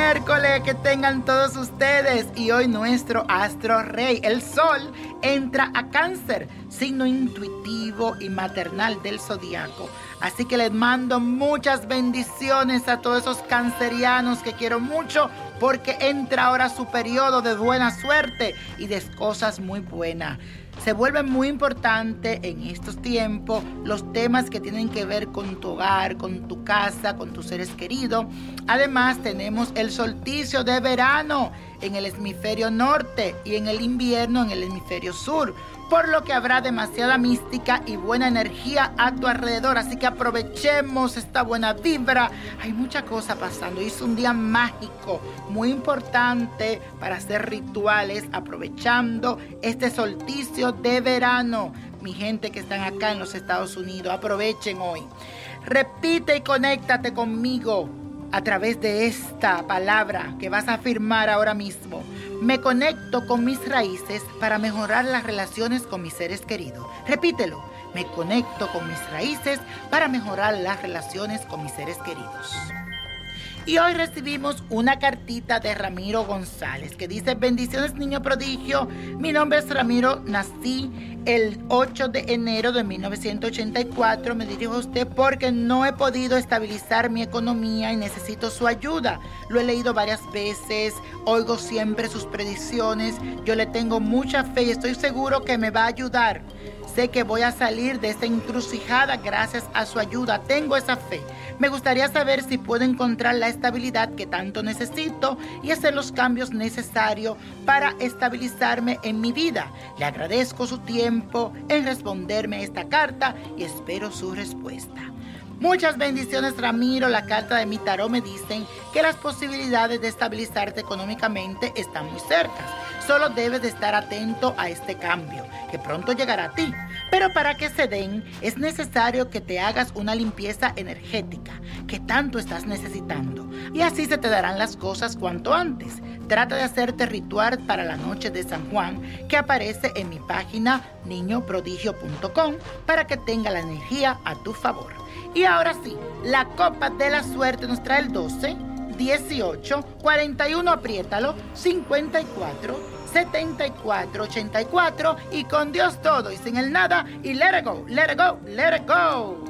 tarde que tengan todos ustedes. Y hoy nuestro astro rey, el sol, entra a cáncer, signo intuitivo y maternal del zodiaco. Así que les mando muchas bendiciones a todos esos cancerianos que quiero mucho porque entra ahora su periodo de buena suerte y de cosas muy buenas. Se vuelve muy importante en estos tiempos los temas que tienen que ver con tu hogar, con tu casa, con tus seres queridos. Además tenemos el solsticio de verano en el hemisferio norte y en el invierno en el hemisferio sur por lo que habrá demasiada mística y buena energía a tu alrededor. Así que aprovechemos esta buena vibra. Hay mucha cosa pasando es un día mágico, muy importante para hacer rituales, aprovechando este solsticio de verano. Mi gente que están acá en los Estados Unidos, aprovechen hoy. Repite y conéctate conmigo a través de esta palabra que vas a afirmar ahora mismo. Me conecto con mis raíces para mejorar las relaciones con mis seres queridos. Repítelo. Me conecto con mis raíces para mejorar las relaciones con mis seres queridos. Y hoy recibimos una cartita de Ramiro González que dice, bendiciones niño prodigio, mi nombre es Ramiro, nací el 8 de enero de 1984, me dirijo a usted porque no he podido estabilizar mi economía y necesito su ayuda. Lo he leído varias veces, oigo siempre sus predicciones, yo le tengo mucha fe y estoy seguro que me va a ayudar. Que voy a salir de esta encrucijada gracias a su ayuda. Tengo esa fe. Me gustaría saber si puedo encontrar la estabilidad que tanto necesito y hacer los cambios necesarios para estabilizarme en mi vida. Le agradezco su tiempo en responderme esta carta y espero su respuesta. Muchas bendiciones Ramiro, la carta de mi tarot me dicen que las posibilidades de estabilizarte económicamente están muy cerca. Solo debes de estar atento a este cambio, que pronto llegará a ti. Pero para que se den, es necesario que te hagas una limpieza energética, que tanto estás necesitando. Y así se te darán las cosas cuanto antes. Trata de hacerte ritual para la noche de San Juan, que aparece en mi página niñoprodigio.com, para que tenga la energía a tu favor. Y ahora sí, la copa de la suerte nos trae el 12, 18, 41, apriétalo, 54, 74, 84 y con Dios todo y sin el nada y let it go, let it go, let it go.